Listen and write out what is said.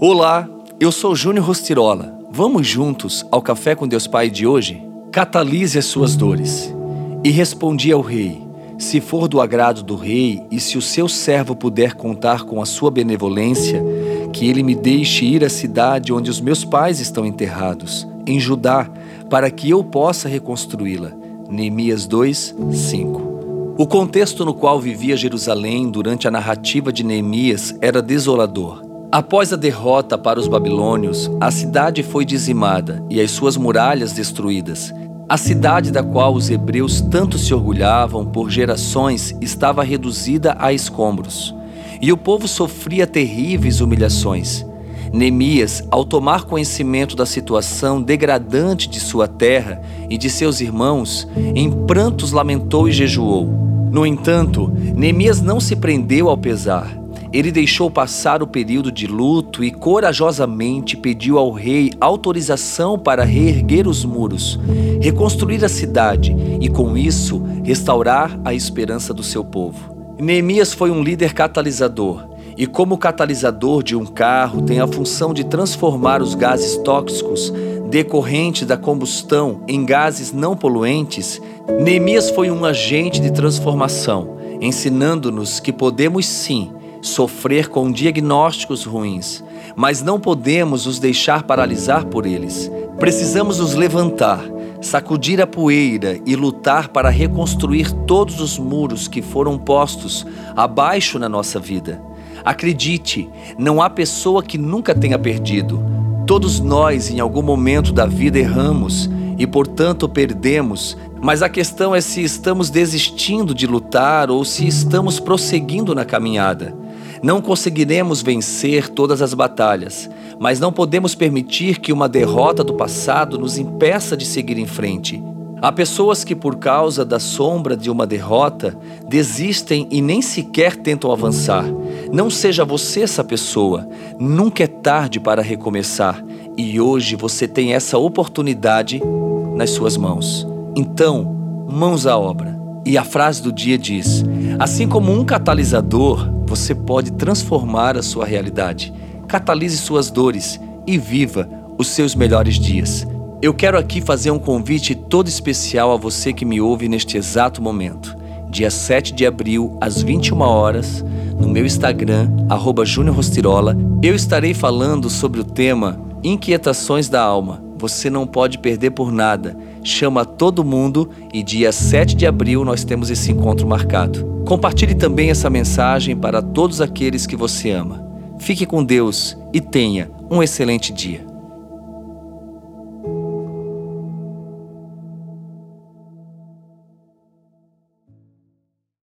Olá, eu sou Júnior Rostirola. Vamos juntos ao Café com Deus Pai de hoje? Catalise as suas dores. E respondi ao rei: Se for do agrado do rei e se o seu servo puder contar com a sua benevolência, que ele me deixe ir à cidade onde os meus pais estão enterrados, em Judá, para que eu possa reconstruí-la. Neemias 2, 5. O contexto no qual vivia Jerusalém durante a narrativa de Neemias era desolador. Após a derrota para os babilônios, a cidade foi dizimada e as suas muralhas destruídas. A cidade da qual os hebreus tanto se orgulhavam por gerações estava reduzida a escombros, e o povo sofria terríveis humilhações. Neemias, ao tomar conhecimento da situação degradante de sua terra e de seus irmãos, em prantos lamentou e jejuou. No entanto, Neemias não se prendeu ao pesar ele deixou passar o período de luto e corajosamente pediu ao rei autorização para reerguer os muros, reconstruir a cidade e, com isso, restaurar a esperança do seu povo. Neemias foi um líder catalisador e, como catalisador de um carro, tem a função de transformar os gases tóxicos decorrentes da combustão em gases não poluentes. Neemias foi um agente de transformação, ensinando-nos que podemos sim sofrer com diagnósticos ruins, mas não podemos os deixar paralisar por eles. Precisamos nos levantar, sacudir a poeira e lutar para reconstruir todos os muros que foram postos abaixo na nossa vida. Acredite, não há pessoa que nunca tenha perdido. Todos nós, em algum momento da vida, erramos e, portanto, perdemos. Mas a questão é se estamos desistindo de lutar ou se estamos prosseguindo na caminhada. Não conseguiremos vencer todas as batalhas, mas não podemos permitir que uma derrota do passado nos impeça de seguir em frente. Há pessoas que, por causa da sombra de uma derrota, desistem e nem sequer tentam avançar. Não seja você essa pessoa. Nunca é tarde para recomeçar. E hoje você tem essa oportunidade nas suas mãos. Então, mãos à obra. E a frase do dia diz: Assim como um catalisador você pode transformar a sua realidade. Catalise suas dores e viva os seus melhores dias. Eu quero aqui fazer um convite todo especial a você que me ouve neste exato momento. Dia 7 de abril, às 21 horas, no meu Instagram, @juniorrostirola, eu estarei falando sobre o tema Inquietações da Alma. Você não pode perder por nada. Chama todo mundo e dia 7 de abril nós temos esse encontro marcado. Compartilhe também essa mensagem para todos aqueles que você ama. Fique com Deus e tenha um excelente dia.